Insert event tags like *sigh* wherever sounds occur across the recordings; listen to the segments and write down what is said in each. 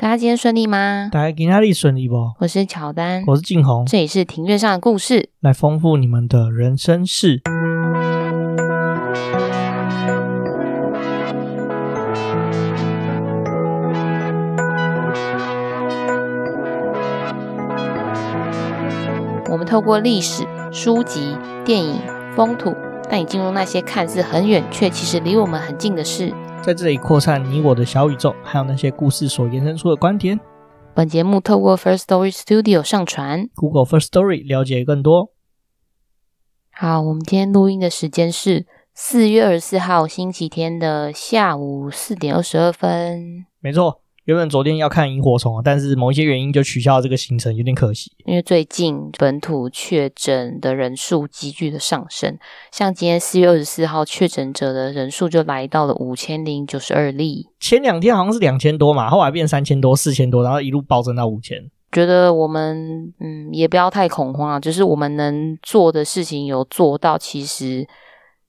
大家今天顺利吗？大家今天顺利不？我是乔丹，我是静红，这里是庭院上的故事，来丰富你们的人生事。我们透过历史、书籍、电影、风土，带你进入那些看似很远却其实离我们很近的事。在这里扩散你我的小宇宙，还有那些故事所延伸出的观点。本节目透过 First Story Studio 上传，Google First Story 了解更多。好，我们今天录音的时间是四月二十四号星期天的下午四点二十二分。没错。原本昨天要看萤火虫，但是某一些原因就取消了这个行程，有点可惜。因为最近本土确诊的人数急剧的上升，像今天四月二十四号确诊者的人数就来到了五千零九十二例。前两天好像是两千多嘛，后来变三千多、四千多，然后一路暴增到五千。觉得我们嗯也不要太恐慌啊，就是我们能做的事情有做到，其实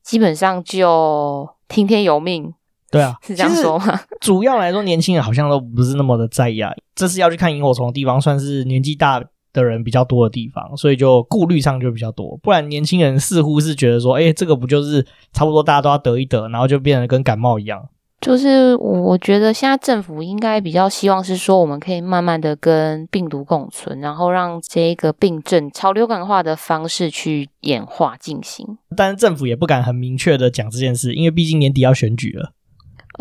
基本上就听天由命。对啊，*laughs* 是这样说吗？主要来说，年轻人好像都不是那么的在意啊。这次要去看萤火虫的地方，算是年纪大的人比较多的地方，所以就顾虑上就比较多。不然，年轻人似乎是觉得说，哎，这个不就是差不多大家都要得一得，然后就变得跟感冒一样。就是我觉得现在政府应该比较希望是说，我们可以慢慢的跟病毒共存，然后让这个病症朝流感化的方式去演化进行。但是政府也不敢很明确的讲这件事，因为毕竟年底要选举了。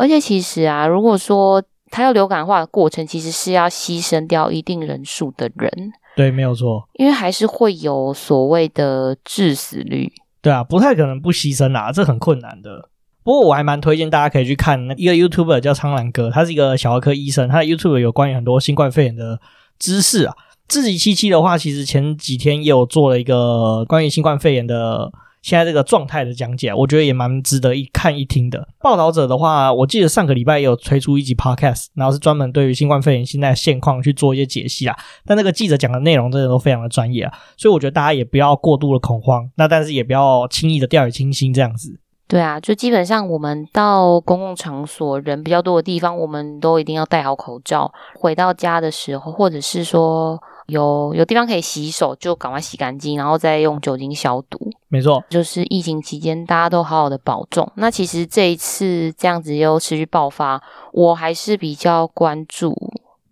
而且其实啊，如果说它要流感化的过程，其实是要牺牲掉一定人数的人。对，没有错。因为还是会有所谓的致死率。对啊，不太可能不牺牲啦，这很困难的。不过我还蛮推荐大家可以去看一个 YouTuber 叫苍兰哥，他是一个小儿科医生，他的 YouTube 有关于很多新冠肺炎的知识啊。自己七七的话，其实前几天也有做了一个关于新冠肺炎的。现在这个状态的讲解，我觉得也蛮值得一看一听的。报道者的话，我记得上个礼拜也有推出一集 podcast，然后是专门对于新冠肺炎现在的现况去做一些解析啊。但那个记者讲的内容真的都非常的专业啊，所以我觉得大家也不要过度的恐慌，那但是也不要轻易的掉以轻心这样子。对啊，就基本上我们到公共场所人比较多的地方，我们都一定要戴好口罩。回到家的时候，或者是说。有有地方可以洗手，就赶快洗干净，然后再用酒精消毒。没错，就是疫情期间大家都好好的保重。那其实这一次这样子又持续爆发，我还是比较关注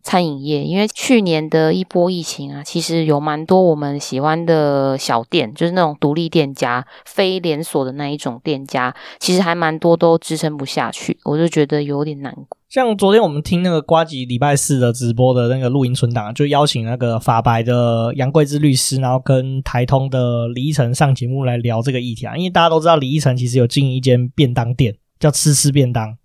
餐饮业，因为去年的一波疫情啊，其实有蛮多我们喜欢的小店，就是那种独立店家、非连锁的那一种店家，其实还蛮多都支撑不下去，我就觉得有点难过。像昨天我们听那个瓜吉礼拜四的直播的那个录音存档，就邀请那个法白的杨贵之律师，然后跟台通的李一成上节目来聊这个议题啊。因为大家都知道李一成其实有经营一间便当店，叫吃吃便当。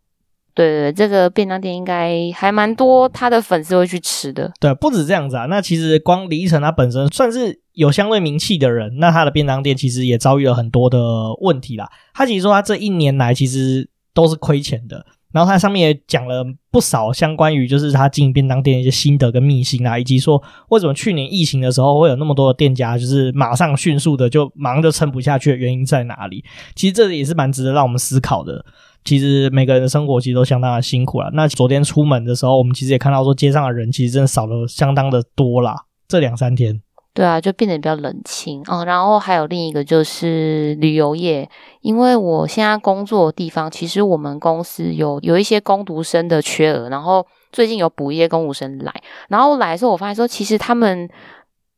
对对，这个便当店应该还蛮多他的粉丝会去吃的。对，不止这样子啊。那其实光李依晨他本身算是有相对名气的人，那他的便当店其实也遭遇了很多的问题啦。他其实说他这一年来其实都是亏钱的。然后他上面也讲了不少相关于就是他经营便当店一些心得跟秘辛啊，以及说为什么去年疫情的时候会有那么多的店家就是马上迅速的就忙着撑不下去的原因在哪里？其实这也是蛮值得让我们思考的。其实每个人的生活其实都相当的辛苦了。那昨天出门的时候，我们其实也看到说街上的人其实真的少了相当的多啦。这两三天。对啊，就变得比较冷清哦。然后还有另一个就是旅游业，因为我现在工作的地方，其实我们公司有有一些工读生的缺额，然后最近有补一些工读生来，然后来的时候我发现说，其实他们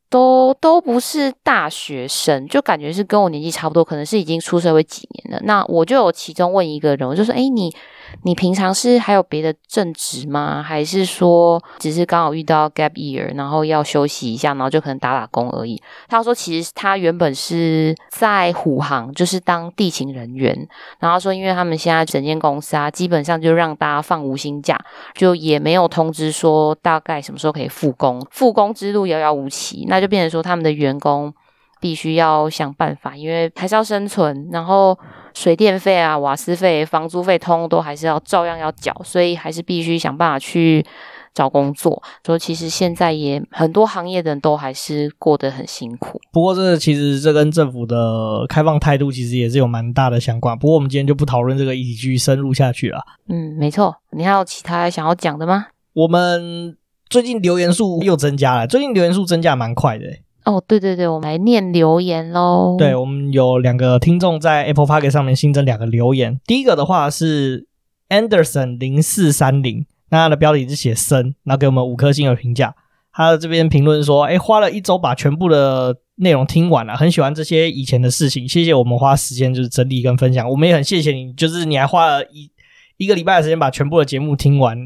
都都不是大学生，就感觉是跟我年纪差不多，可能是已经出社会几年了。那我就有其中问一个人，我就说：“哎，你？”你平常是还有别的正职吗？还是说只是刚好遇到 gap year，然后要休息一下，然后就可能打打工而已？他说，其实他原本是在虎航，就是当地勤人员。然后说，因为他们现在整间公司啊，基本上就让大家放无薪假，就也没有通知说大概什么时候可以复工，复工之路遥遥无期，那就变成说他们的员工必须要想办法，因为还是要生存，然后。水电费啊、瓦斯费、房租费，通都还是要照样要缴，所以还是必须想办法去找工作。所以其实现在也很多行业的人都还是过得很辛苦。不过这其实这跟政府的开放态度其实也是有蛮大的相关。不过我们今天就不讨论这个议题，继续深入下去了。嗯，没错。你还有其他想要讲的吗？我们最近留言数又增加了，最近留言数增加蛮快的。哦，对对对，我们来念留言喽。对，我们有两个听众在 Apple Podcast 上面新增两个留言。第一个的话是 Anderson 零四三零，那他的标题是写生，然后给我们五颗星的评价。他的这边评论说：“哎，花了一周把全部的内容听完了，很喜欢这些以前的事情，谢谢我们花时间就是整理跟分享，我们也很谢谢你，就是你还花了一一个礼拜的时间把全部的节目听完。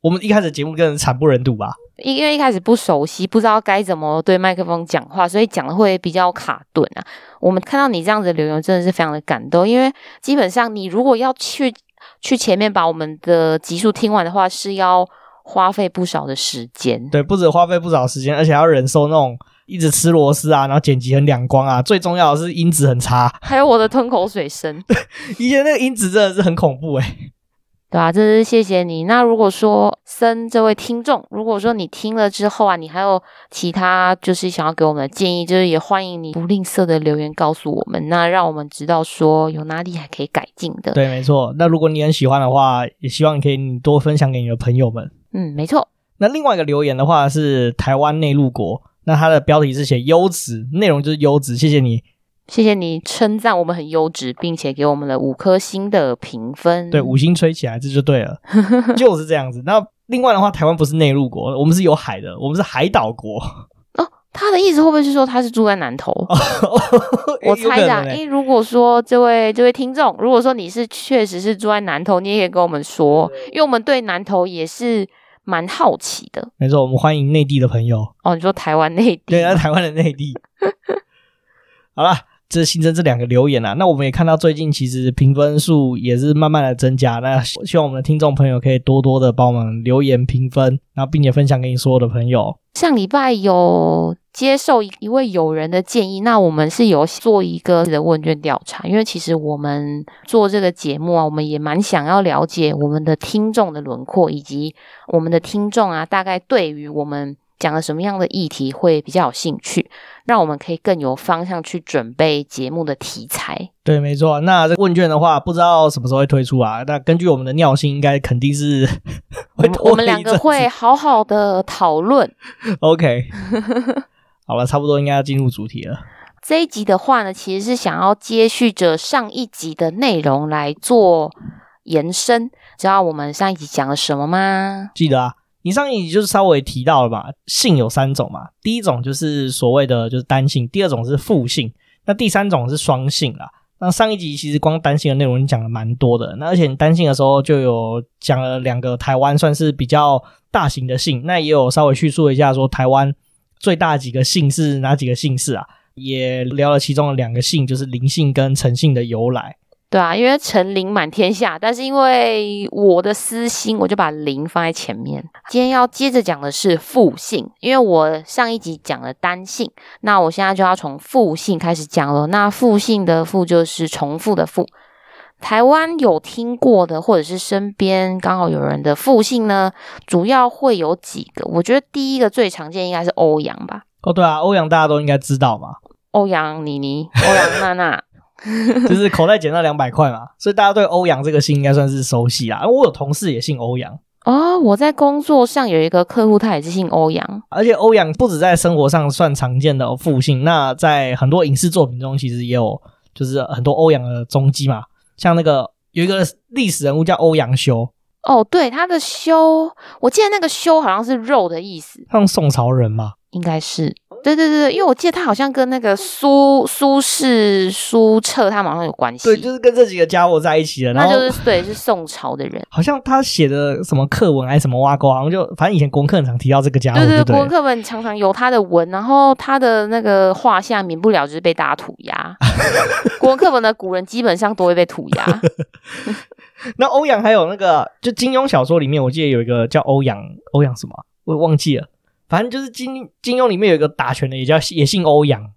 我们一开始节目更惨不忍睹吧，因为一开始不熟悉，不知道该怎么对麦克风讲话，所以讲的会比较卡顿啊。我们看到你这样子的留言，真的是非常的感动，因为基本上你如果要去去前面把我们的集数听完的话，是要。”花费不少的时间，对，不止花费不少时间，而且要忍受那种一直吃螺丝啊，然后剪辑很两光啊，最重要的是音质很差，还有我的吞口水声，*laughs* 对，以前那个音质真的是很恐怖诶、欸。对啊，这是谢谢你。那如果说森这位听众，如果说你听了之后啊，你还有其他就是想要给我们的建议，就是也欢迎你不吝啬的留言告诉我们，那让我们知道说有哪里还可以改进的。对，没错。那如果你很喜欢的话，也希望你可以你多分享给你的朋友们。嗯，没错。那另外一个留言的话是台湾内陆国，那它的标题是写优质，内容就是优质，谢谢你，谢谢你称赞我们很优质，并且给我们了五颗星的评分。对，五星吹起来，这就对了，*laughs* 就是这样子。那另外的话，台湾不是内陆国，我们是有海的，我们是海岛国。哦，他的意思会不会是说他是住在南投？*laughs* 我猜的，因为如果说这位这位听众，如果说你是确实是住在南投，你也可以跟我们说，因为我们对南投也是。蛮好奇的，没错，我们欢迎内地的朋友。哦，你说台湾内地？对，那台湾的内地。*laughs* 好了，这新增这两个留言啊。那我们也看到最近其实评分数也是慢慢的增加。那希望我们的听众朋友可以多多的帮我们留言评分，然后并且分享给你所有的朋友。上礼拜有接受一位友人的建议，那我们是有做一个的问卷调查，因为其实我们做这个节目啊，我们也蛮想要了解我们的听众的轮廓，以及我们的听众啊，大概对于我们讲了什么样的议题会比较有兴趣，让我们可以更有方向去准备节目的题材。对，没错。那这个问卷的话，不知道什么时候会推出啊？那根据我们的尿性，应该肯定是会我，我们两个会好好的讨论。OK。*laughs* 好了，差不多应该要进入主题了。这一集的话呢，其实是想要接续着上一集的内容来做延伸。知道我们上一集讲了什么吗？记得啊，你上一集就是稍微提到了嘛，性有三种嘛。第一种就是所谓的就是单性，第二种是复性，那第三种是双性啦。那上一集其实光单性的内容讲了蛮多的，那而且你单性的时候就有讲了两个台湾算是比较大型的性，那也有稍微叙述一下说台湾。最大几个姓是哪几个姓氏啊？也聊了其中的两个姓，就是林姓跟陈姓的由来。对啊，因为陈林满天下，但是因为我的私心，我就把林放在前面。今天要接着讲的是复姓，因为我上一集讲了单姓，那我现在就要从复姓开始讲了。那复姓的复就是重复的复。台湾有听过的，或者是身边刚好有人的复姓呢，主要会有几个。我觉得第一个最常见应该是欧阳吧。哦，对啊，欧阳大家都应该知道嘛。欧阳妮妮、欧阳娜娜，*laughs* 就是口袋捡到两百块嘛，所以大家对欧阳这个姓应该算是熟悉啦。我有同事也姓欧阳哦，我在工作上有一个客户，他也是姓欧阳。而且欧阳不止在生活上算常见的复姓，那在很多影视作品中其实也有，就是很多欧阳的踪迹嘛。像那个有一个历史人物叫欧阳修哦，对，他的修，我记得那个修好像是肉的意思，像宋朝人嘛，应该是。对对对，因为我记得他好像跟那个苏苏轼、苏辙他们好像有关系。对，就是跟这几个家伙在一起的。然后那就是对，是宋朝的人。*laughs* 好像他写的什么课文还是什么挖沟，好像就反正以前国文课很常提到这个家伙。对对，对对，国文课本常常有他的文，然后他的那个画像免不了就是被大家涂鸦。*laughs* 国文课本的古人基本上都会被涂鸦。*laughs* 那欧阳还有那个，就金庸小说里面，我记得有一个叫欧阳，欧阳什么，我忘记了。反正就是金金庸里面有一个打拳的，也叫也姓欧阳。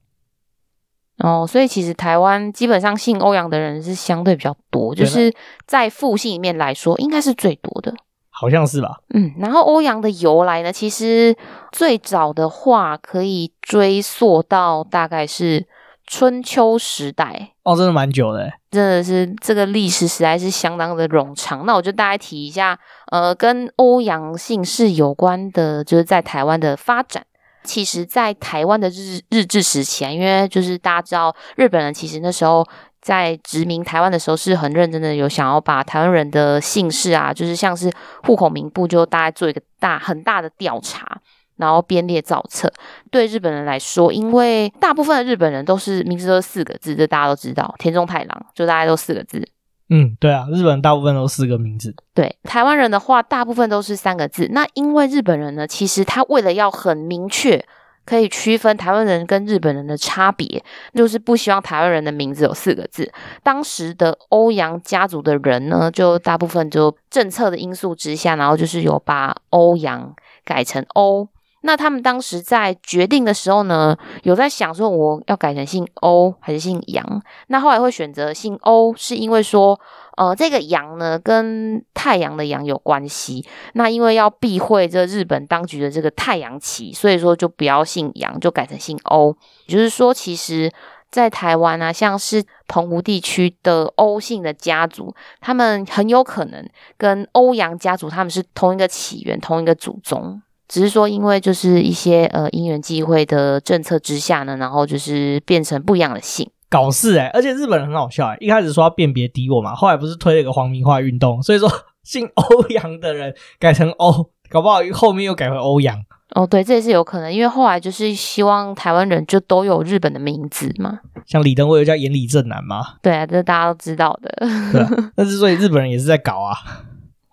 哦，所以其实台湾基本上姓欧阳的人是相对比较多，就是在复姓里面来说，应该是最多的。好像是吧？嗯，然后欧阳的由来呢，其实最早的话可以追溯到大概是春秋时代。哦，真的蛮久的，真的是这个历史实在是相当的冗长。那我就大概提一下，呃，跟欧阳姓氏有关的，就是在台湾的发展。其实，在台湾的日日治时期啊，因为就是大家知道，日本人其实那时候在殖民台湾的时候是很认真的，有想要把台湾人的姓氏啊，就是像是户口名簿，就大概做一个大很大的调查。然后编列造册，对日本人来说，因为大部分的日本人都是名字都是四个字，这大家都知道，田中太郎就大概都四个字。嗯，对啊，日本大部分都四个名字。对，台湾人的话，大部分都是三个字。那因为日本人呢，其实他为了要很明确可以区分台湾人跟日本人的差别，就是不希望台湾人的名字有四个字。当时的欧阳家族的人呢，就大部分就政策的因素之下，然后就是有把欧阳改成欧。那他们当时在决定的时候呢，有在想说我要改成姓欧还是姓杨？那后来会选择姓欧，是因为说，呃，这个杨呢跟太阳的阳有关系。那因为要避讳这日本当局的这个太阳旗，所以说就不要姓杨，就改成姓欧。也就是说，其实，在台湾啊，像是澎湖地区的欧姓的家族，他们很有可能跟欧阳家族他们是同一个起源，同一个祖宗。只是说，因为就是一些呃因缘际会的政策之下呢，然后就是变成不一样的姓，搞事哎、欸！而且日本人很好笑哎、欸，一开始说要辨别敌我嘛，后来不是推了一个皇民化运动，所以说 *laughs* 姓欧阳的人改成欧，搞不好后面又改回欧阳。哦，对，这也是有可能，因为后来就是希望台湾人就都有日本的名字嘛，像李登辉又叫岩里正男嘛，对啊，这大家都知道的。对啊，*laughs* 但是所以日本人也是在搞啊。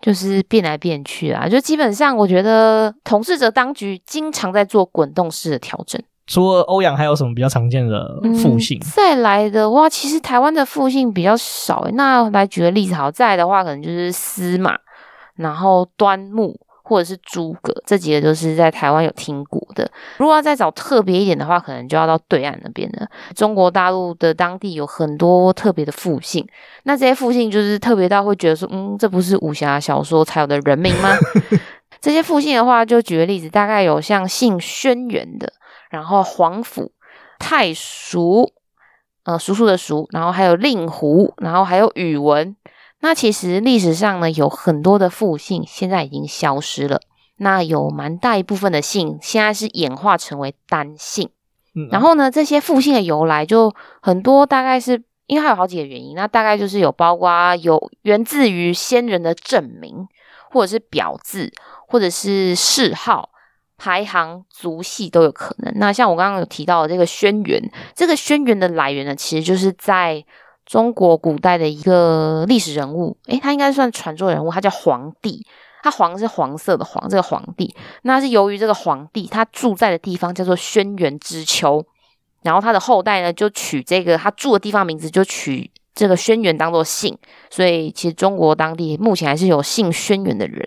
就是变来变去啊，就基本上我觉得统治者当局经常在做滚动式的调整。除了欧阳，还有什么比较常见的复姓？嗯，再来的话，其实台湾的复姓比较少。那来举个例子，好，再来的话，可能就是司马，然后端木。或者是诸葛，这几个都是在台湾有听过的。如果要再找特别一点的话，可能就要到对岸那边了。中国大陆的当地有很多特别的复姓，那这些复姓就是特别到会觉得说，嗯，这不是武侠小说才有的人名吗？*laughs* 这些复姓的话，就举个例子，大概有像姓轩辕的，然后皇甫、太叔，呃，叔叔的叔，然后还有令狐，然后还有宇文。那其实历史上呢，有很多的复姓现在已经消失了。那有蛮大一部分的姓现在是演化成为单姓。然后呢，这些复姓的由来就很多，大概是因为还有好几个原因。那大概就是有包括有源自于先人的正名，或者是表字，或者是谥号、排行、族系都有可能。那像我刚刚有提到的这个轩辕，这个轩辕的来源呢，其实就是在。中国古代的一个历史人物，诶，他应该算传说人物，他叫黄帝。他黄是黄色的黄，这个黄帝，那是由于这个黄帝他住在的地方叫做轩辕之丘，然后他的后代呢就取这个他住的地方名字，就取这个轩辕当做姓，所以其实中国当地目前还是有姓轩辕的人，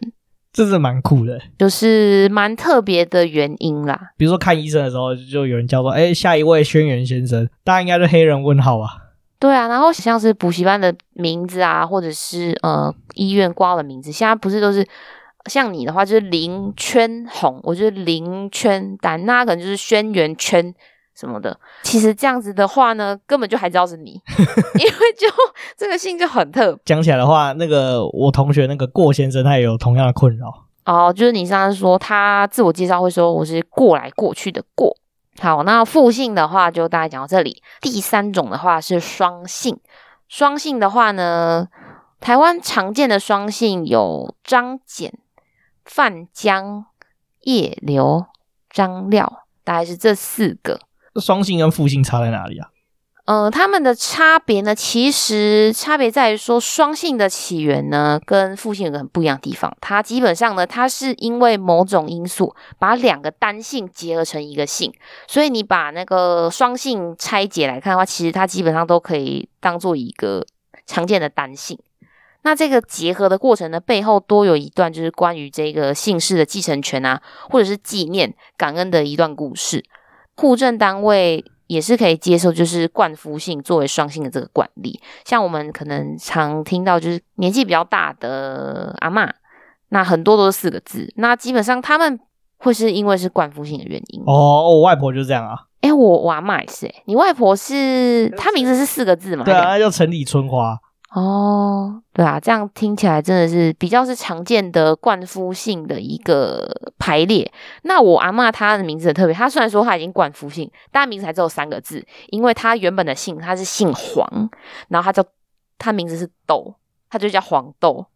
这是蛮酷的，就是蛮特别的原因啦。比如说看医生的时候，就有人叫做诶，下一位轩辕先生，大家应该是黑人问号啊。对啊，然后像是补习班的名字啊，或者是呃医院挂号的名字，现在不是都是像你的话就是林圈红，我觉得林圈丹，那可能就是轩辕圈什么的。其实这样子的话呢，根本就还知道是你，*laughs* 因为就这个姓就很特别。讲起来的话，那个我同学那个过先生，他也有同样的困扰。哦，就是你上次说他自我介绍会说我是过来过去的过。好，那复姓的话就大概讲到这里。第三种的话是双姓，双姓的话呢，台湾常见的双姓有张简、范江、叶刘、张廖，大概是这四个。双姓跟复姓差在哪里啊？呃，他们的差别呢，其实差别在于说，双姓的起源呢，跟复姓有个很不一样的地方。它基本上呢，它是因为某种因素，把两个单姓结合成一个姓。所以你把那个双姓拆解来看的话，其实它基本上都可以当做一个常见的单姓。那这个结合的过程呢，背后多有一段就是关于这个姓氏的继承权啊，或者是纪念感恩的一段故事。户政单位。也是可以接受，就是冠夫姓作为双姓的这个惯例。像我们可能常听到，就是年纪比较大的阿嬷，那很多都是四个字。那基本上他们会是因为是冠夫姓的原因。哦，我外婆就是这样啊。哎、欸，我我阿嬷也是、欸，你外婆是她名字是四个字嘛？对啊，那叫城里春花。哦，对啊，这样听起来真的是比较是常见的冠夫姓的一个排列。那我阿嬷她的名字很特别，她虽然说她已经冠夫姓，但名字还只有三个字，因为她原本的姓她是姓黄，然后她叫她名字是豆，她就叫黄豆。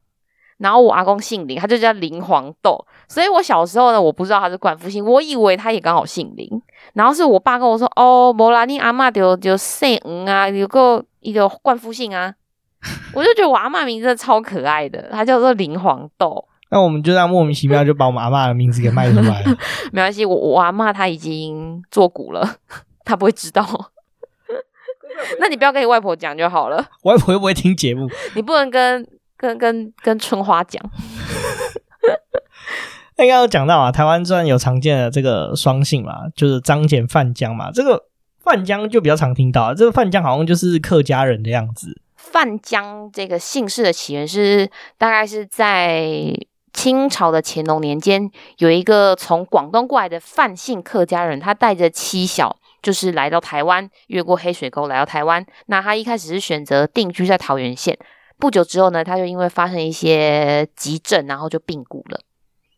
然后我阿公姓林，他就叫林黄豆，所以我小时候呢，我不知道他是冠夫姓，我以为他也刚好姓林。然后是我爸跟我说：“哦，没啦，你阿嬷就就姓吴啊，有个一个冠夫姓啊。” *laughs* 我就觉得我阿妈名字真的超可爱的，它叫做林黄豆。那我们就这样莫名其妙就把我们阿嬷的名字给卖出来了。*laughs* 没关系，我我阿嬷她已经做古了，*laughs* 她不会知道。那你不要跟你外婆讲就好了，外婆又不会听节目，你不能跟。跟跟跟春花讲，那刚刚有讲到啊，台湾虽然有常见的这个双姓嘛，就是张简范江嘛，这个范江就比较常听到，这个范江好像就是客家人的样子。范姜这个姓氏的起源是大概是在清朝的乾隆年间，有一个从广东过来的范姓客家人，他带着妻小，就是来到台湾，越过黑水沟来到台湾。那他一开始是选择定居在桃园县。不久之后呢，他就因为发生一些急症，然后就病故了。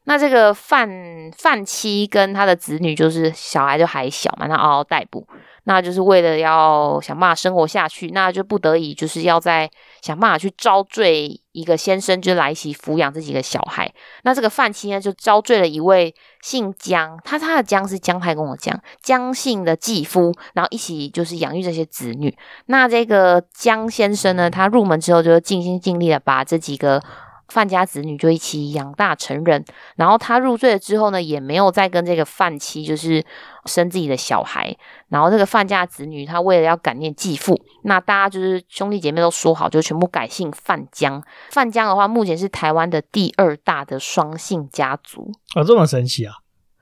那这个范范妻跟他的子女，就是小孩就还小嘛，他嗷嗷待哺。那就是为了要想办法生活下去，那就不得已就是要在想办法去招赘一个先生，就来一起抚养这几个小孩。那这个范妻呢，就招赘了一位姓姜，他他的姜是姜太公的姜，姜姓的继夫，然后一起就是养育这些子女。那这个姜先生呢，他入门之后就尽心尽力的把这几个。范家子女就一起养大成人，然后他入赘了之后呢，也没有再跟这个范妻就是生自己的小孩。然后这个范家子女，他为了要感念继父，那大家就是兄弟姐妹都说好，就全部改姓范江。范江的话，目前是台湾的第二大的双姓家族。哦，这么神奇啊！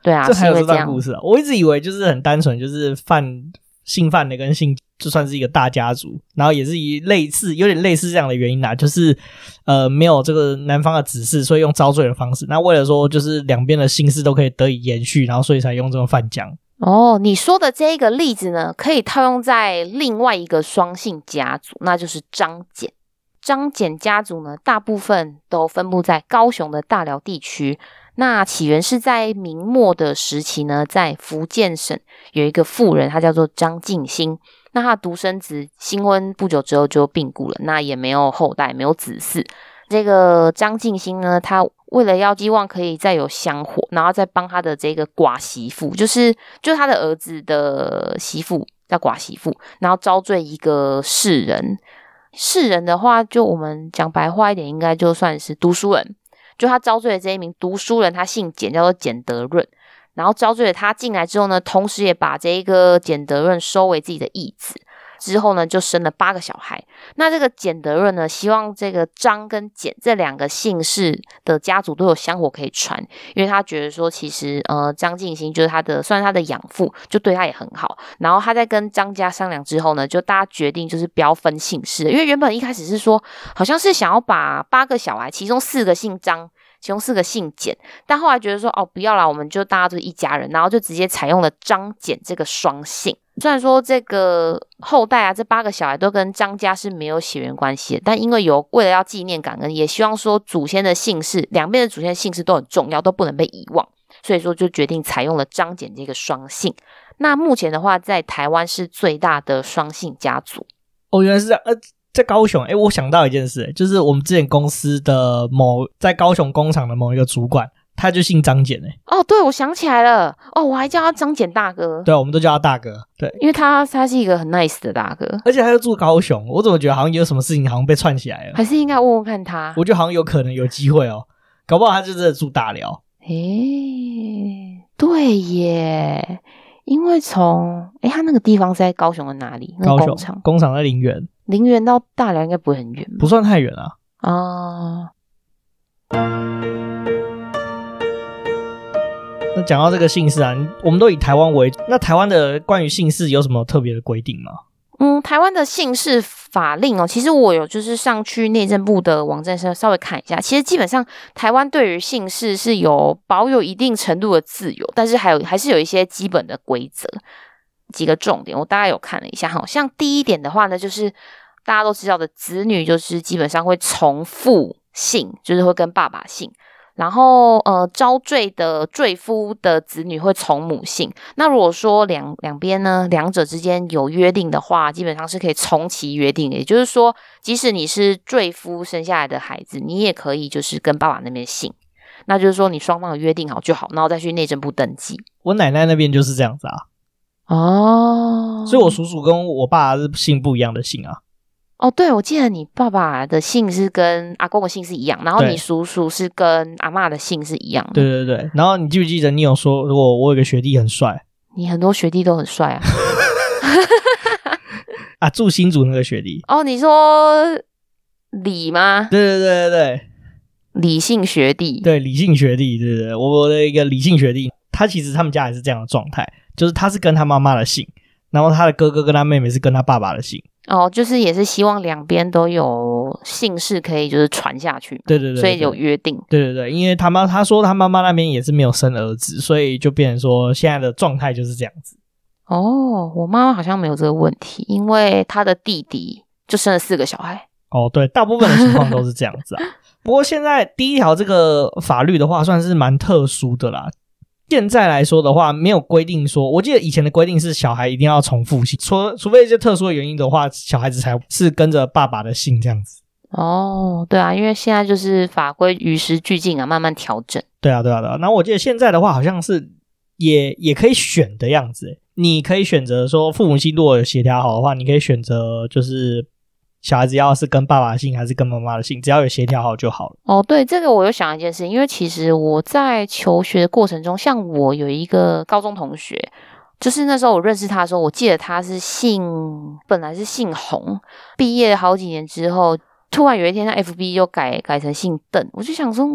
对啊，这还有这段故事啊！我一直以为就是很单纯，就是范姓范的跟姓。就算是一个大家族，然后也是以类似有点类似这样的原因啦，就是呃没有这个男方的指示，所以用遭罪的方式。那为了说就是两边的心思都可以得以延续，然后所以才用这种泛姜。哦，你说的这个例子呢，可以套用在另外一个双姓家族，那就是张简。张简家族呢，大部分都分布在高雄的大寮地区。那起源是在明末的时期呢，在福建省有一个富人，他叫做张静心。那他独生子新婚不久之后就病故了，那也没有后代，没有子嗣。这个张静心呢，他为了要希望可以再有香火，然后再帮他的这个寡媳妇，就是就他的儿子的媳妇叫寡媳妇，然后招罪一个士人。士人的话，就我们讲白话一点，应该就算是读书人。就他招罪的这一名读书人，他姓简，叫做简德润。然后招赘了他进来之后呢，同时也把这一个简德润收为自己的义子。之后呢，就生了八个小孩。那这个简德润呢，希望这个张跟简这两个姓氏的家族都有香火可以传，因为他觉得说，其实呃张静心就是他的，算是他的养父，就对他也很好。然后他在跟张家商量之后呢，就大家决定就是不要分姓氏，因为原本一开始是说，好像是想要把八个小孩，其中四个姓张。其中四个姓简，但后来觉得说哦，不要啦，我们就大家都是一家人，然后就直接采用了张简这个双姓。虽然说这个后代啊，这八个小孩都跟张家是没有血缘关系的，但因为有为了要纪念感恩，也希望说祖先的姓氏，两边的祖先姓氏都很重要，都不能被遗忘，所以说就决定采用了张简这个双姓。那目前的话，在台湾是最大的双姓家族。哦，原来是这样，呃。在高雄，哎，我想到一件事，就是我们之前公司的某在高雄工厂的某一个主管，他就姓张简，哎，哦，对，我想起来了，哦，我还叫他张简大哥，对，我们都叫他大哥，对，因为他他是一个很 nice 的大哥，而且他又住高雄，我怎么觉得好像有什么事情好像被串起来了，还是应该问问看他，我觉得好像有可能有机会哦，搞不好他就真的住大寮，哎，对耶，因为从哎他那个地方是在高雄的哪里？高雄工厂，工厂在林园。林园到大寮应该不会很远，不算太远啊。啊，那讲到这个姓氏啊，我们都以台湾为，那台湾的关于姓氏有什么特别的规定吗？嗯，台湾的姓氏法令哦，其实我有就是上去内政部的网站上稍微看一下，其实基本上台湾对于姓氏是有保有一定程度的自由，但是还有还是有一些基本的规则。几个重点，我大概有看了一下，好像第一点的话呢，就是大家都知道的，子女就是基本上会从父姓，就是会跟爸爸姓。然后，呃，招赘的赘夫的子女会从母姓。那如果说两两边呢，两者之间有约定的话，基本上是可以从其约定。也就是说，即使你是赘夫生下来的孩子，你也可以就是跟爸爸那边姓。那就是说，你双方有约定好就好，然后再去内政部登记。我奶奶那边就是这样子啊。哦，所以我叔叔跟我爸是姓不一样的姓啊。哦，对，我记得你爸爸的姓是跟阿公的姓是一样，然后你叔叔是跟阿嬷的姓是一样的。对对对，然后你记不记得你有说，如果我有个学弟很帅，你很多学弟都很帅啊。*laughs* 啊，住新竹那个学弟。哦，你说李吗？对对对对对，李姓学弟。对，李姓学弟，对对对，我的一个李姓学弟，他其实他们家也是这样的状态，就是他是跟他妈妈的姓，然后他的哥哥跟他妹妹是跟他爸爸的姓。哦，就是也是希望两边都有姓氏可以就是传下去，对对对，所以有约定，对对对，因为他妈他说他妈妈那边也是没有生儿子，所以就变成说现在的状态就是这样子。哦，我妈妈好像没有这个问题，因为她的弟弟就生了四个小孩。哦，对，大部分的情况都是这样子啊。不过现在第一条这个法律的话，算是蛮特殊的啦。现在来说的话，没有规定说，我记得以前的规定是小孩一定要从父姓，除除非一些特殊的原因的话，小孩子才是跟着爸爸的姓这样子。哦，对啊，因为现在就是法规与时俱进啊，慢慢调整。对啊，对啊，对啊。然后我记得现在的话，好像是也也可以选的样子，你可以选择说父母亲如果有协调好的话，你可以选择就是。小孩子要是跟爸爸姓还是跟妈妈的姓，只要有协调好就好了。哦，对，这个我又想一件事情，因为其实我在求学的过程中，像我有一个高中同学，就是那时候我认识他的时候，我记得他是姓，本来是姓洪，毕业好几年之后，突然有一天他 FB 就改改成姓邓，我就想说。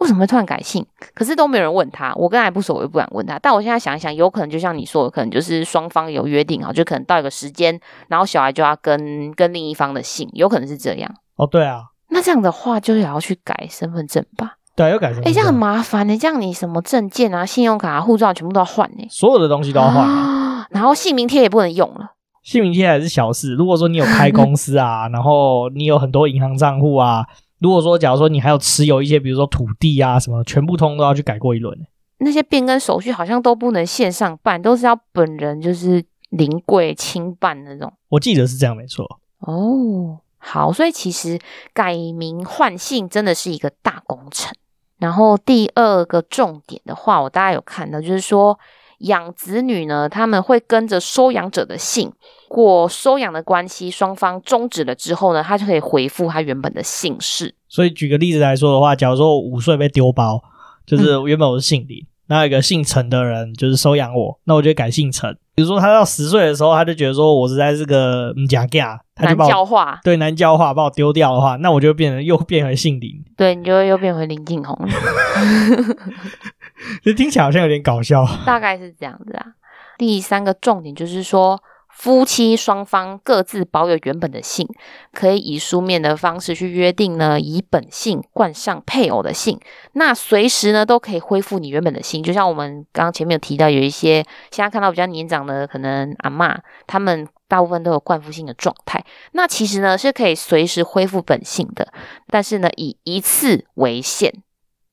为什么会突然改姓？可是都没有人问他，我跟他还不熟，我也不敢问他。但我现在想一想，有可能就像你说的，可能就是双方有约定啊，就可能到一个时间，然后小孩就要跟跟另一方的姓，有可能是这样。哦，对啊，那这样的话就也要去改身份证吧？对，要改身份证。哎，这样很麻烦呢。这样你什么证件啊、信用卡、啊、护照全部都要换呢？所有的东西都要换啊。*gasps* 然后姓名贴也不能用了。姓名贴还是小事。如果说你有开公司啊，*laughs* 然后你有很多银行账户啊。如果说，假如说你还有持有一些，比如说土地啊什么，全部通都要去改过一轮。那些变更手续好像都不能线上办，都是要本人就是临柜亲办那种。我记得是这样，没错。哦，好，所以其实改名换姓真的是一个大工程。然后第二个重点的话，我大概有看到，就是说。养子女呢，他们会跟着收养者的姓，过收养的关系，双方终止了之后呢，他就可以回复他原本的姓氏。所以举个例子来说的话，假如说我五岁被丢包，就是原本我是姓林，那、嗯、有一个姓陈的人就是收养我，那我就改姓陈。比如说他到十岁的时候，他就觉得说我实在是个假假，他就把我难教化，对难教化把我丢掉的话，那我就变成又变回姓林，对，你就会又变回林敬宏。*laughs* *laughs* 这听起来好像有点搞笑，大概是这样子啊。第三个重点就是说，夫妻双方各自保有原本的姓，可以以书面的方式去约定呢，以本姓冠上配偶的姓。那随时呢都可以恢复你原本的姓。就像我们刚刚前面有提到，有一些现在看到比较年长的，可能阿嬷，他们大部分都有冠夫姓的状态。那其实呢是可以随时恢复本性的，但是呢以一次为限。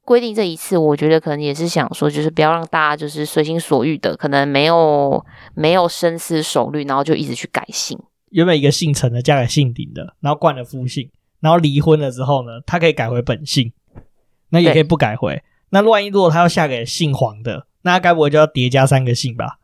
规定这一次，我觉得可能也是想说，就是不要让大家就是随心所欲的，可能没有没有深思熟虑，然后就一直去改姓。原本一个姓陈的嫁给姓林的，然后冠了夫姓，然后离婚了之后呢，他可以改回本姓，那也可以不改回。那万一如果他要嫁给姓黄的，那他该不会就要叠加三个姓吧？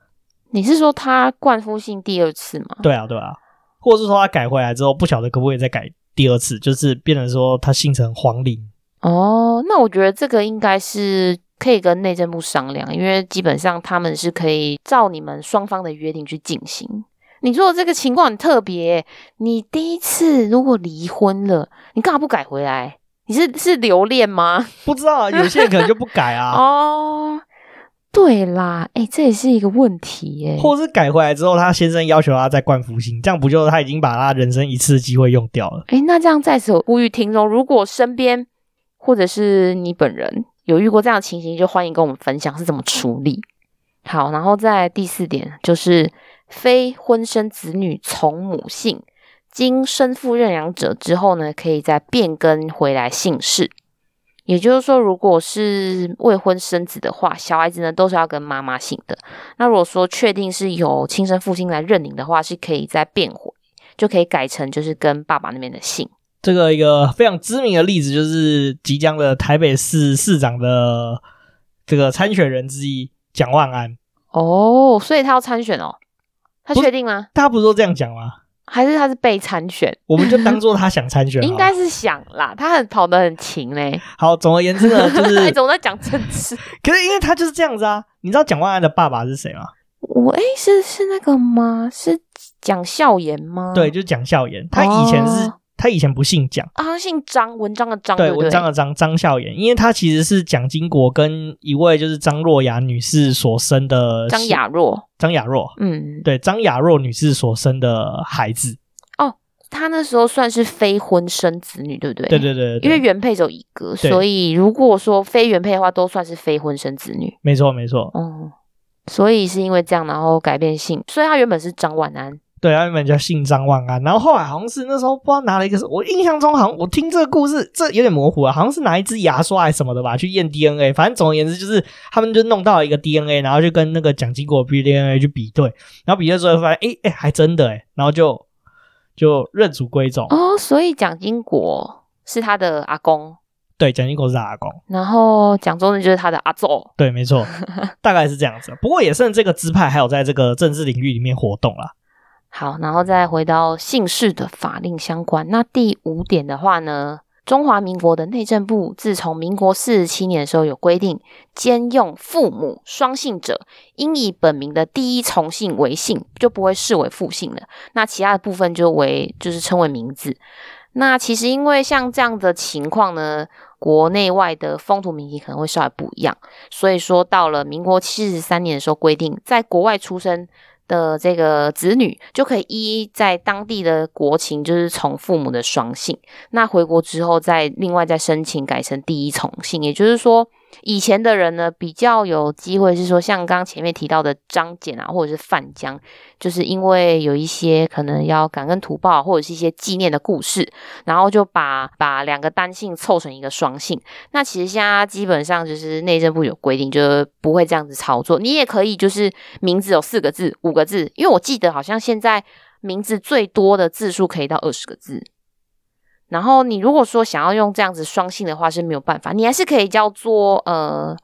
你是说他冠夫姓第二次吗？对啊，对啊，或者是说他改回来之后，不晓得可不可以再改第二次，就是变成说他姓成黄林。哦，那我觉得这个应该是可以跟内政部商量，因为基本上他们是可以照你们双方的约定去进行。你说的这个情况很特别，你第一次如果离婚了，你干嘛不改回来？你是是留恋吗？不知道啊，有些人可能就不改啊。哦，对啦，哎，这也是一个问题耶。或者是改回来之后，他先生要求他再冠夫姓，这样不就他已经把他人生一次的机会用掉了？哎，那这样在此呼吁听众，如果身边。或者是你本人有遇过这样的情形，就欢迎跟我们分享是怎么处理。好，然后再第四点就是非婚生子女从母姓，经生父认养者之后呢，可以再变更回来姓氏。也就是说，如果是未婚生子的话，小孩子呢都是要跟妈妈姓的。那如果说确定是由亲生父亲来认领的话，是可以再变回，就可以改成就是跟爸爸那边的姓。这个一个非常知名的例子，就是即将的台北市市长的这个参选人之一蒋万安。哦，所以他要参选哦？他确定吗？大家不是都这样讲吗？还是他是被参选？我们就当做他想参选。*laughs* 应该是想啦，他很跑得很勤嘞。好，总而言之呢，*laughs* 就是还总在讲政治。*laughs* 可是因为他就是这样子啊，你知道蒋万安的爸爸是谁吗？我哎、欸，是是那个吗？是蒋孝严吗？对，就是蒋孝严。他以前是。哦他以前不姓蒋。啊，他姓张，文章的张，对，对对？文章的张，张孝严，因为他其实是蒋经国跟一位就是张若雅女士所生的张雅若，张雅若，嗯，对，张雅若女士所生的孩子。哦，他那时候算是非婚生子女，对不对？对对对，对，因为原配只有一个，所以如果说非原配的话，都算是非婚生子女。没错没错，嗯，所以是因为这样，然后改变姓，所以他原本是张万安。对，他原本叫姓张万安，然后后来好像是那时候不知道拿了一个，我印象中好像我听这个故事，这有点模糊啊，好像是拿一支牙刷还是什么的吧，去验 DNA，反正总而言之就是他们就弄到了一个 DNA，然后就跟那个蒋经国 DNA 去比对，然后比对之后发现，哎哎，还真的哎，然后就就认祖归宗。哦，所以蒋经国是他的阿公，对，蒋经国是他阿公，然后蒋中正就是他的阿祖，对，没错，*laughs* 大概是这样子，不过也剩这个支派还有在这个政治领域里面活动啦。好，然后再回到姓氏的法令相关。那第五点的话呢，中华民国的内政部自从民国四十七年的时候有规定，兼用父母双姓者，应以本名的第一从姓为姓，就不会视为父姓了。那其他的部分就为就是称为名字。那其实因为像这样的情况呢，国内外的风土民情可能会稍微不一样，所以说到了民国七十三年的时候规定，在国外出生的这个子女就可以依在当地的国情，就是从父母的双姓。那回国之后，再另外再申请改成第一重姓，也就是说。以前的人呢，比较有机会是说，像刚前面提到的张简啊，或者是范江，就是因为有一些可能要感恩图报，或者是一些纪念的故事，然后就把把两个单姓凑成一个双姓。那其实现在基本上就是内政部有规定，就是不会这样子操作。你也可以就是名字有四个字、五个字，因为我记得好像现在名字最多的字数可以到二十个字。然后你如果说想要用这样子双姓的话是没有办法，你还是可以叫做呃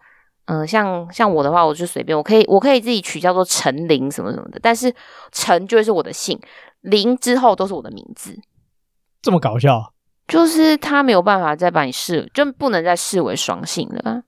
呃，像像我的话，我就随便，我可以我可以自己取叫做陈林什么什么的，但是陈就会是我的姓，林之后都是我的名字。这么搞笑？就是他没有办法再把你视，就不能再视为双姓了。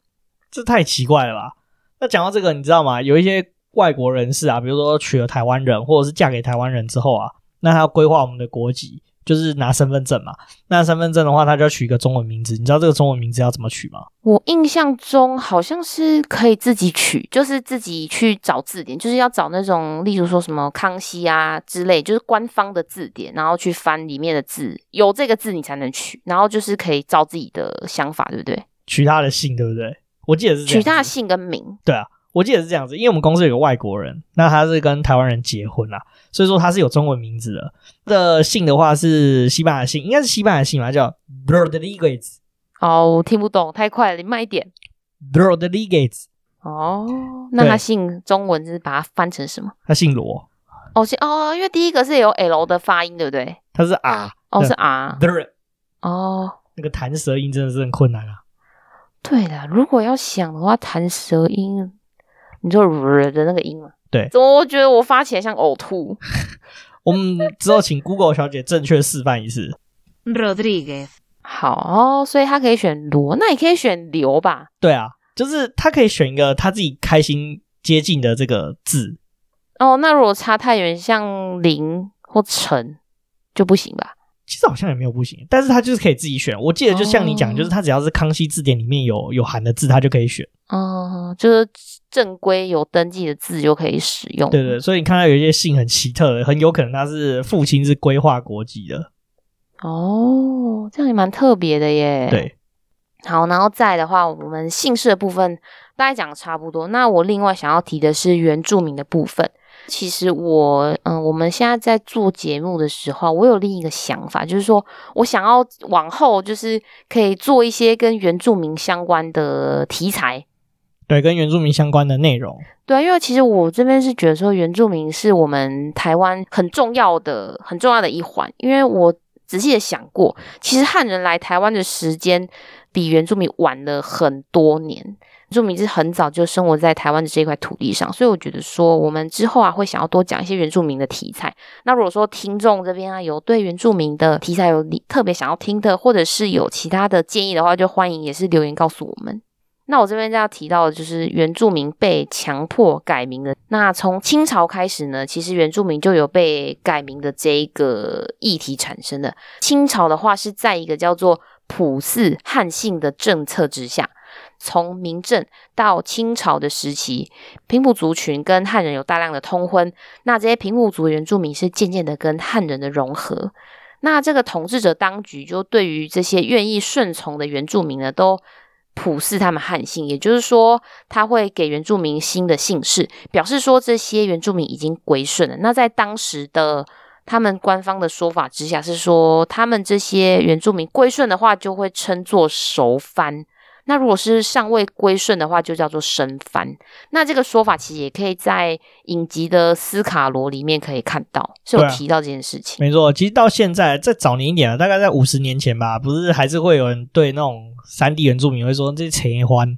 这太奇怪了吧？那讲到这个，你知道吗？有一些外国人士啊，比如说娶了台湾人，或者是嫁给台湾人之后啊，那他要规划我们的国籍。就是拿身份证嘛，那身份证的话，他就要取一个中文名字。你知道这个中文名字要怎么取吗？我印象中好像是可以自己取，就是自己去找字典，就是要找那种，例如说什么康熙啊之类，就是官方的字典，然后去翻里面的字，有这个字你才能取，然后就是可以照自己的想法，对不对？取他的姓，对不对？我记得是。取他的姓跟名。对啊，我记得是这样子，因为我们公司有个外国人，那他是跟台湾人结婚啦。所以说他是有中文名字的，的姓的话是西班牙姓，应该是西班牙姓吧，叫 Rodriguez。哦，我听不懂，太快了，你慢一点。Rodriguez。哦，那他姓中文是把它翻成什么？他姓罗。哦，姓哦，因为第一个是有 L 的发音，对不对？他是 R。哦，是 R。哦，那个弹舌音真的是很困难啊。对的，如果要想的话，弹舌音，你说 R 的那个音嘛。对，怎么我觉得我发起来像呕吐？*laughs* 我们之后请 Google 小姐正确示范一次。Rodriguez，好哦，所以他可以选罗，那也可以选刘吧？对啊，就是他可以选一个他自己开心接近的这个字。哦，那如果差太远，像零或陈就不行吧？其实好像也没有不行，但是他就是可以自己选。我记得就像你讲，就是他只要是康熙字典里面有有含的字，他就可以选。哦，就是正规有登记的字就可以使用。对对，所以你看到有一些姓很奇特的，很有可能他是父亲是规划国籍的。哦，这样也蛮特别的耶。对，好，然后再的话，我们姓氏的部分大概讲的差不多。那我另外想要提的是原住民的部分。其实我，嗯，我们现在在做节目的时候，我有另一个想法，就是说我想要往后就是可以做一些跟原住民相关的题材。对，跟原住民相关的内容。对，因为其实我这边是觉得说，原住民是我们台湾很重要的、很重要的一环。因为我仔细的想过，其实汉人来台湾的时间比原住民晚了很多年。原住民是很早就生活在台湾的这块土地上，所以我觉得说，我们之后啊会想要多讲一些原住民的题材。那如果说听众这边啊有对原住民的题材有特别想要听的，或者是有其他的建议的话，就欢迎也是留言告诉我们。那我这边就要提到的就是原住民被强迫改名的。那从清朝开始呢，其实原住民就有被改名的这一个议题产生的。清朝的话是在一个叫做普四汉姓的政策之下。从明政到清朝的时期，平埔族群跟汉人有大量的通婚，那这些平埔族原住民是渐渐的跟汉人的融合。那这个统治者当局就对于这些愿意顺从的原住民呢，都普世他们汉姓，也就是说，他会给原住民新的姓氏，表示说这些原住民已经归顺了。那在当时的他们官方的说法之下，是说他们这些原住民归顺的话，就会称作熟番。那如果是尚未归顺的话，就叫做生番。那这个说法其实也可以在影集的斯卡罗里面可以看到，是有提到这件事情。没错，其实到现在再早年一点了，大概在五十年前吧，不是还是会有人对那种三 D 原住民会说这是切欢，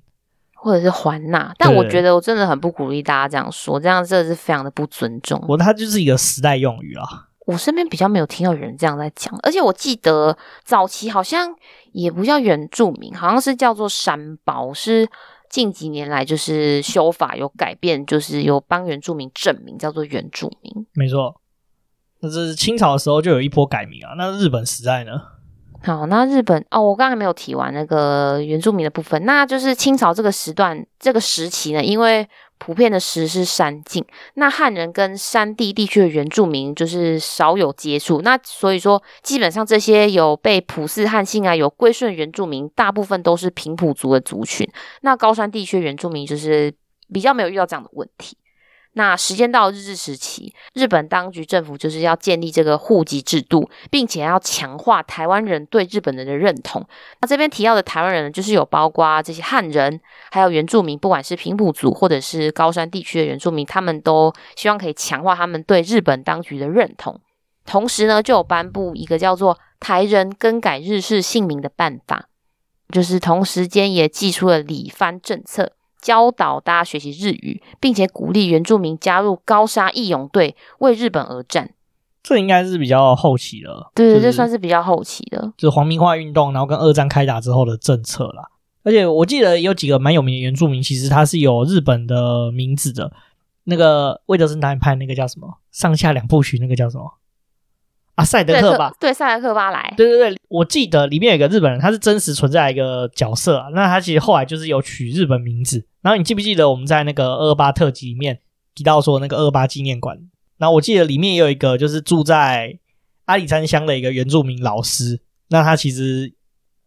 或者是欢纳。但我觉得我真的很不鼓励大家这样说，这样真的是非常的不尊重。我它就是一个时代用语啊。我身边比较没有听到有人这样在讲，而且我记得早期好像也不叫原住民，好像是叫做山包，是近几年来就是修法有改变，就是有帮原住民正名叫做原住民。没错，那这是清朝的时候就有一波改名啊。那日本时代呢？好，那日本哦，我刚刚还没有提完那个原住民的部分，那就是清朝这个时段这个时期呢，因为。普遍的食是山径，那汉人跟山地地区的原住民就是少有接触，那所以说基本上这些有被普氏汉姓啊，有归顺原住民，大部分都是平埔族的族群，那高山地区原住民就是比较没有遇到这样的问题。那时间到日治时期，日本当局政府就是要建立这个户籍制度，并且要强化台湾人对日本人的认同。那这边提到的台湾人呢，就是有包括这些汉人，还有原住民，不管是平埔族或者是高山地区的原住民，他们都希望可以强化他们对日本当局的认同。同时呢，就有颁布一个叫做《台人更改日式姓名的办法》，就是同时间也寄出了理番政策。教导大家学习日语，并且鼓励原住民加入高沙义勇队，为日本而战。这应该是比较后期了，对，就是、这算是比较后期的，就是皇民化运动，然后跟二战开打之后的政策啦。而且我记得有几个蛮有名的原住民，其实他是有日本的名字的。那个魏德森导演拍那个叫什么？上下两部曲，那个叫什么？啊，赛德克巴，对，赛德克巴莱，对对对，我记得里面有个日本人，他是真实存在一个角色啊。那他其实后来就是有取日本名字。然后你记不记得我们在那个二二八特辑里面提到说那个二二八纪念馆？然后我记得里面也有一个就是住在阿里山乡的一个原住民老师。那他其实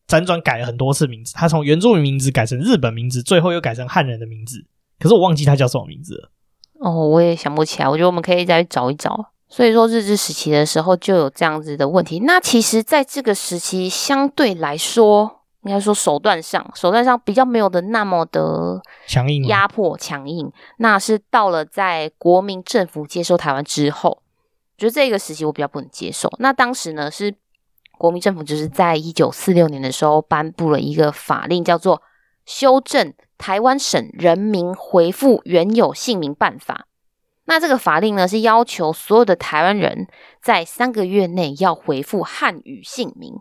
辗转改了很多次名字，他从原住民名字改成日本名字，最后又改成汉人的名字。可是我忘记他叫什么名字了。哦，我也想不起来。我觉得我们可以再找一找。所以说，日治时期的时候就有这样子的问题。那其实，在这个时期，相对来说，应该说手段上，手段上比较没有的那么的强硬、压迫、强硬。那是到了在国民政府接收台湾之后，我觉得这个时期我比较不能接受。那当时呢，是国民政府就是在一九四六年的时候颁布了一个法令，叫做《修正台湾省人民回复原有姓名办法》。那这个法令呢，是要求所有的台湾人在三个月内要回复汉语姓名。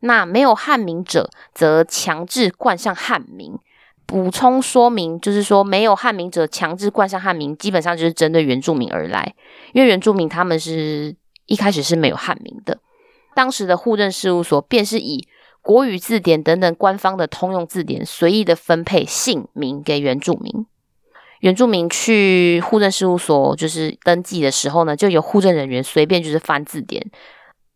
那没有汉名者，则强制冠上汉名。补充说明，就是说没有汉名者强制冠上汉名，基本上就是针对原住民而来，因为原住民他们是一开始是没有汉名的。当时的户政事务所便是以国语字典等等官方的通用字典，随意的分配姓名给原住民。原住民去户政事务所就是登记的时候呢，就由户政人员随便就是翻字典，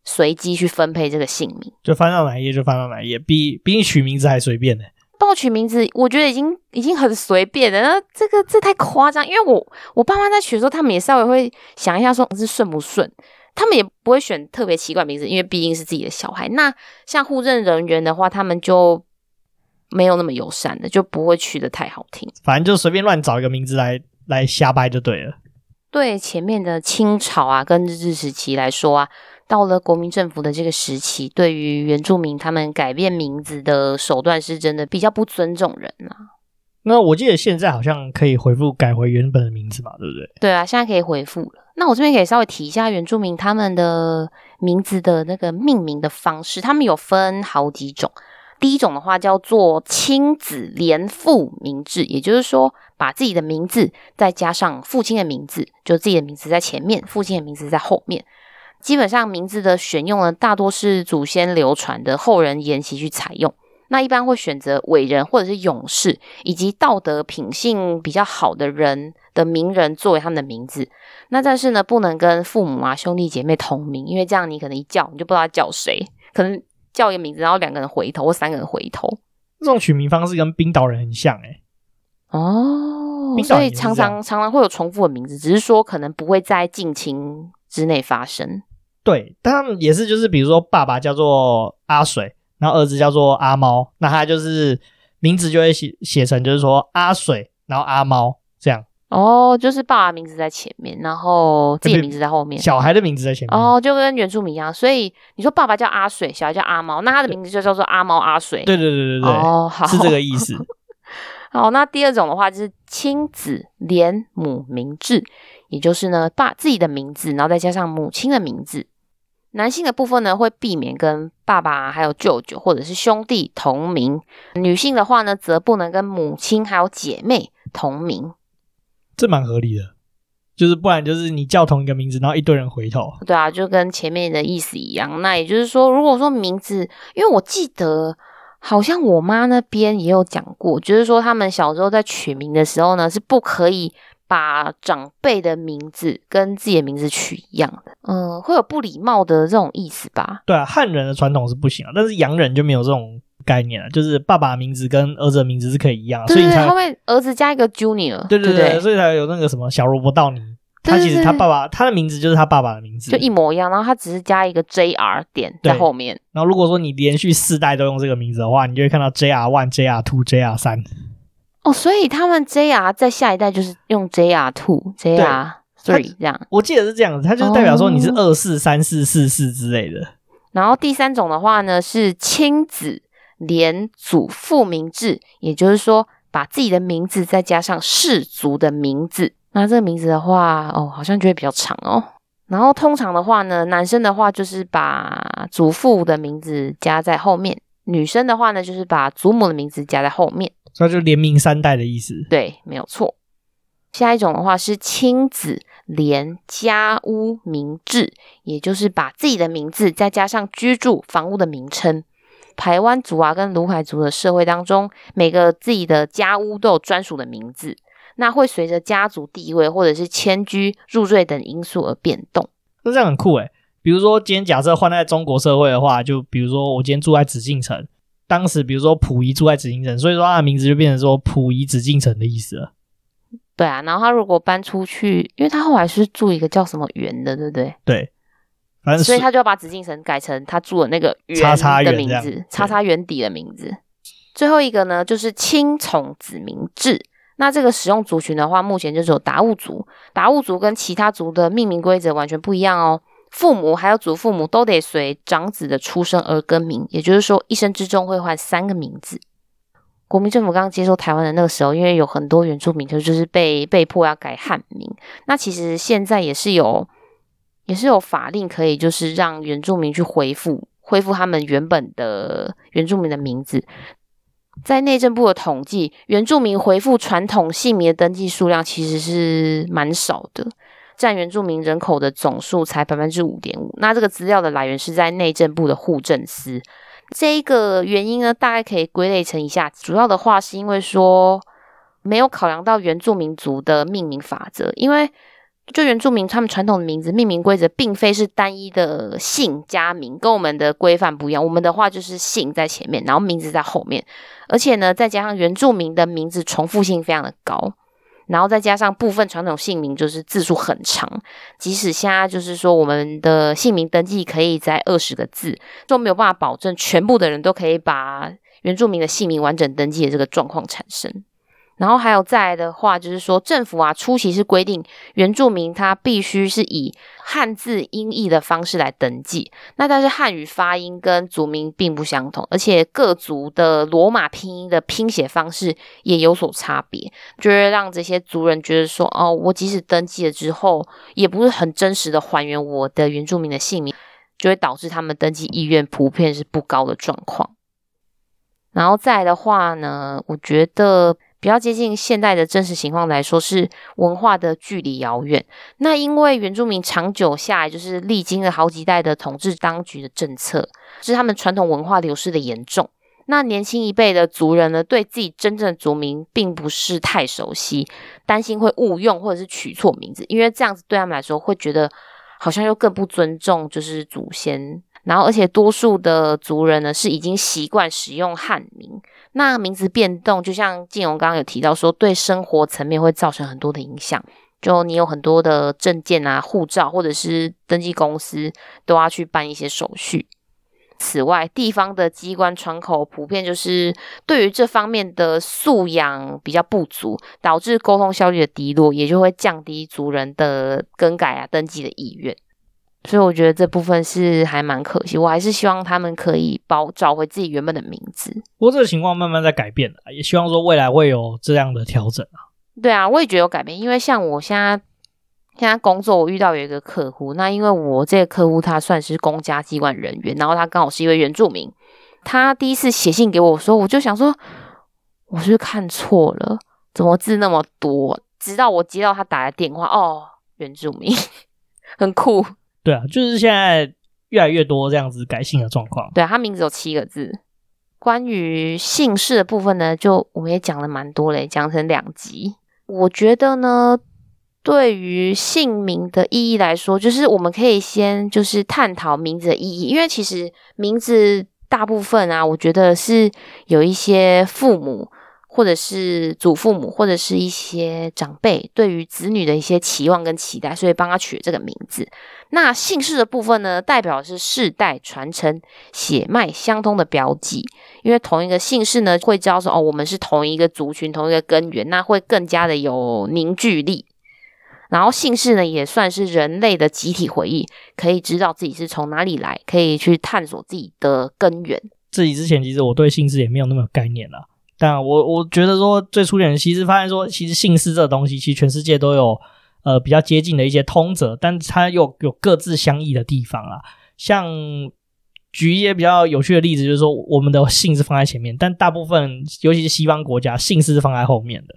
随机去分配这个姓名，就翻到哪一页就翻到哪一页，比比你取名字还随便呢。帮我取名字，我觉得已经已经很随便了。那这个这太夸张，因为我我爸妈在取的时候，他们也稍微会想一下，说是顺不顺。他们也不会选特别奇怪名字，因为毕竟是自己的小孩。那像户政人员的话，他们就没有那么友善的，就不会取得太好听。反正就随便乱找一个名字来来瞎掰就对了。对前面的清朝啊，跟日治时期来说啊，到了国民政府的这个时期，对于原住民他们改变名字的手段是真的比较不尊重人啊。那我记得现在好像可以回复改回原本的名字嘛，对不对？对啊，现在可以回复了。那我这边可以稍微提一下原住民他们的名字的那个命名的方式，他们有分好几种。第一种的话叫做亲子连父名制，也就是说把自己的名字再加上父亲的名字，就自己的名字在前面，父亲的名字在后面。基本上名字的选用呢，大多是祖先流传的，后人沿袭去采用。那一般会选择伟人或者是勇士，以及道德品性比较好的人的名人作为他们的名字。那但是呢，不能跟父母啊、兄弟姐妹同名，因为这样你可能一叫你就不知道叫谁，可能叫一个名字，然后两个人回头或三个人回头。这种取名方式跟冰岛人很像诶、欸、哦，所以常常常常会有重复的名字，只是说可能不会在近亲之内发生。对，但他们也是就是比如说爸爸叫做阿水。然后儿子叫做阿猫，那他就是名字就会写写成就是说阿水，然后阿猫。哦，就是爸爸名字在前面，然后自己的名字在后面，小孩的名字在前面。哦，就跟原住民一样。所以你说爸爸叫阿水，小孩叫阿猫，那他的名字就叫做阿猫阿水。对对对对对。哦，好，是这个意思。*laughs* *laughs* 好，那第二种的话就是亲子连母名字，也就是呢，爸自己的名字，然后再加上母亲的名字。男性的部分呢，会避免跟爸爸还有舅舅或者是兄弟同名；女性的话呢，则不能跟母亲还有姐妹同名。这蛮合理的，就是不然就是你叫同一个名字，然后一堆人回头。对啊，就跟前面的意思一样。那也就是说，如果说名字，因为我记得好像我妈那边也有讲过，就是说他们小时候在取名的时候呢，是不可以。把长辈的名字跟自己的名字取一样的，嗯，会有不礼貌的这种意思吧？对啊，汉人的传统是不行啊，但是洋人就没有这种概念了，就是爸爸名字跟儿子的名字是可以一样，对对对，所以才后面儿子加一个 Junior，对对对，对对所以才有那个什么小萝卜到你，他其实他爸爸他的名字就是他爸爸的名字，就一模一样，然后他只是加一个 JR 点在后面。然后如果说你连续四代都用这个名字的话，你就会看到 JR One、JR Two、JR 三。哦，所以他们 JR 在下一代就是用 JR Two、JR Three 这样。我记得是这样子，它就是代表说你是二四三四四四之类的。然后第三种的话呢，是亲子连祖父名字，也就是说把自己的名字再加上氏族的名字。那这个名字的话，哦，好像就会比较长哦。然后通常的话呢，男生的话就是把祖父的名字加在后面，女生的话呢就是把祖母的名字加在后面。那就连名三代的意思，对，没有错。下一种的话是亲子连家屋名字，也就是把自己的名字再加上居住房屋的名称。排湾族啊跟鲁凯族的社会当中，每个自己的家屋都有专属的名字，那会随着家族地位或者是迁居入赘等因素而变动。那这样很酷诶，比如说今天假设换在中国社会的话，就比如说我今天住在紫禁城。当时，比如说溥仪住在紫禁城，所以说他的名字就变成说溥仪紫禁城的意思了。对啊，然后他如果搬出去，因为他后来是住一个叫什么园的，对不对？对，反正所以他就要把紫禁城改成他住的那个园的名字，叉叉园底的名字。最后一个呢，就是青从子民制。那这个使用族群的话，目前就是有达悟族。达悟族跟其他族的命名规则完全不一样哦。父母还有祖父母都得随长子的出生而更名，也就是说，一生之中会换三个名字。国民政府刚刚接收台湾的那个时候，因为有很多原住民就就是被被迫要改汉名，那其实现在也是有也是有法令可以就是让原住民去恢复恢复他们原本的原住民的名字。在内政部的统计，原住民恢复传统姓名的登记数量其实是蛮少的。占原住民人口的总数才百分之五点五。那这个资料的来源是在内政部的户政司。这一个原因呢，大概可以归类成以下：主要的话是因为说没有考量到原住民族的命名法则，因为就原住民他们传统的名字命名规则，并非是单一的姓加名，跟我们的规范不一样。我们的话就是姓在前面，然后名字在后面，而且呢，再加上原住民的名字重复性非常的高，然后再加上部分传统姓名就是字数很长，即使现在就是说我们的姓名登记可以在二十个字，都没有办法保证全部的人都可以把原住民的姓名完整登记的这个状况产生。然后还有再来的话，就是说政府啊，初期是规定原住民他必须是以汉字音译的方式来登记。那但是汉语发音跟族名并不相同，而且各族的罗马拼音的拼写方式也有所差别，就会让这些族人觉得说，哦，我即使登记了之后，也不是很真实的还原我的原住民的姓名，就会导致他们登记意愿普遍是不高的状况。然后再来的话呢，我觉得。比较接近现代的真实情况来说，是文化的距离遥远。那因为原住民长久下来，就是历经了好几代的统治当局的政策，是他们传统文化流失的严重。那年轻一辈的族人呢，对自己真正的族名并不是太熟悉，担心会误用或者是取错名字，因为这样子对他们来说会觉得好像又更不尊重，就是祖先。然后，而且多数的族人呢，是已经习惯使用汉名。那名字变动，就像静荣刚刚有提到说，对生活层面会造成很多的影响。就你有很多的证件啊、护照，或者是登记公司，都要去办一些手续。此外，地方的机关窗口普遍就是对于这方面的素养比较不足，导致沟通效率的低落，也就会降低族人的更改啊、登记的意愿。所以我觉得这部分是还蛮可惜，我还是希望他们可以保找回自己原本的名字。不过这个情况慢慢在改变了，也希望说未来会有这样的调整啊。对啊，我也觉得有改变，因为像我现在现在工作，我遇到有一个客户，那因为我这个客户他算是公家机关人员，然后他刚好是一位原住民，他第一次写信给我的时候，我就想说，我是不是看错了？怎么字那么多？直到我接到他打的电话，哦，原住民，*laughs* 很酷。对啊，就是现在越来越多这样子改姓的状况。对啊，他名字有七个字。关于姓氏的部分呢，就我们也讲了蛮多嘞，讲成两集。我觉得呢，对于姓名的意义来说，就是我们可以先就是探讨名字的意义，因为其实名字大部分啊，我觉得是有一些父母。或者是祖父母，或者是一些长辈对于子女的一些期望跟期待，所以帮他取这个名字。那姓氏的部分呢，代表是世代传承、血脉相通的标记。因为同一个姓氏呢，会知道说哦，我们是同一个族群、同一个根源，那会更加的有凝聚力。然后姓氏呢，也算是人类的集体回忆，可以知道自己是从哪里来，可以去探索自己的根源。自己之前其实我对姓氏也没有那么有概念了。但我我觉得说最初点，其实发现说，其实姓氏这个东西，其实全世界都有呃比较接近的一些通则，但它又有各自相异的地方啊。像举一些比较有趣的例子，就是说我们的姓是放在前面，但大部分尤其是西方国家，姓氏是放在后面的，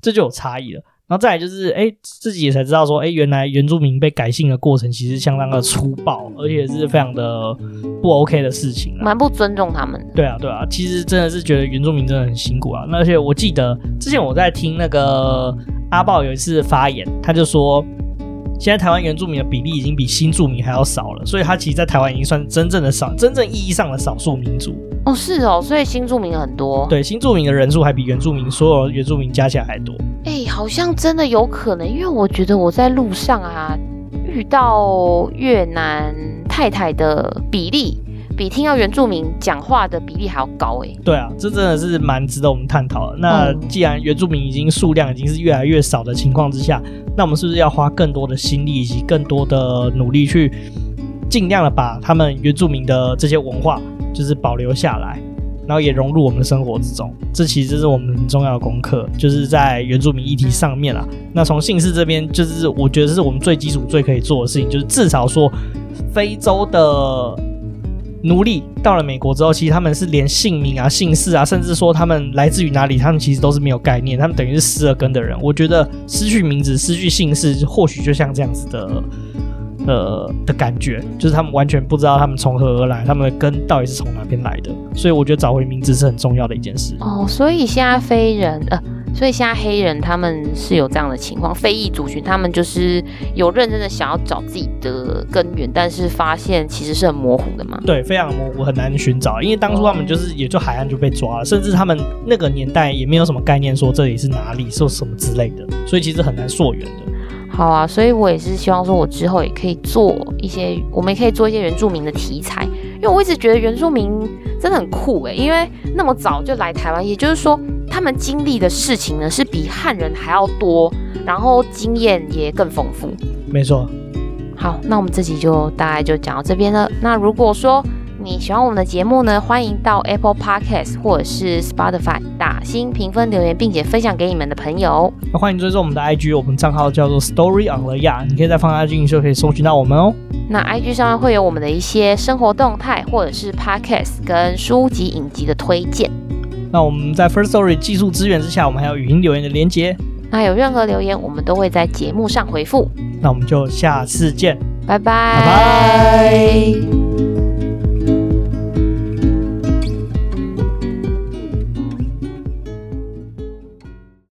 这就有差异了。然后再来就是，哎，自己也才知道说，哎，原来原住民被改姓的过程其实相当的粗暴，而且是非常的不 OK 的事情，蛮不尊重他们。对啊，对啊，其实真的是觉得原住民真的很辛苦啊。那而且我记得之前我在听那个阿豹有一次发言，他就说，现在台湾原住民的比例已经比新住民还要少了，所以它其实，在台湾已经算真正的少，真正意义上的少数民族。哦，是哦，所以新住民很多。对，新住民的人数还比原住民所有原住民加起来还多。哎、欸，好像真的有可能，因为我觉得我在路上啊，遇到越南太太的比例，比听到原住民讲话的比例还要高哎。对啊，这真的是蛮值得我们探讨的。那既然原住民已经数量已经是越来越少的情况之下，那我们是不是要花更多的心力以及更多的努力去尽量的把他们原住民的这些文化，就是保留下来？然后也融入我们的生活之中，这其实是我们很重要的功课，就是在原住民议题上面啦。那从姓氏这边，就是我觉得是我们最基础、最可以做的事情，就是至少说，非洲的奴隶到了美国之后，其实他们是连姓名啊、姓氏啊，甚至说他们来自于哪里，他们其实都是没有概念，他们等于是失了根的人。我觉得失去名字、失去姓氏，或许就像这样子的。呃的感觉，就是他们完全不知道他们从何而来，他们的根到底是从哪边来的，所以我觉得找回名字是很重要的一件事。哦，所以现在非人呃所以现在黑人他们是有这样的情况，非裔族群他们就是有认真的想要找自己的根源，但是发现其实是很模糊的嘛。对，非常模糊，很难寻找。因为当初他们就是也就海岸就被抓了，甚至他们那个年代也没有什么概念说这里是哪里，说什么之类的，所以其实很难溯源的。好啊，所以我也是希望说，我之后也可以做一些，我们也可以做一些原住民的题材，因为我一直觉得原住民真的很酷诶，因为那么早就来台湾，也就是说他们经历的事情呢是比汉人还要多，然后经验也更丰富。没错。好，那我们这集就大概就讲到这边了。那如果说你喜欢我们的节目呢，欢迎到 Apple Podcast 或者是 Spotify 打新评分留言，并且分享给你们的朋友。那欢迎追踪我们的 IG，我们账号叫做 Story on the Yard，你可以在放大镜就可以搜寻到我们哦。那 IG 上面会有我们的一些生活动态，或者是 Podcast 跟书籍影集的推荐。那我们在 First Story 技术资源之下，我们还有语音留言的连接。那有任何留言，我们都会在节目上回复。那我们就下次见，拜拜。拜拜。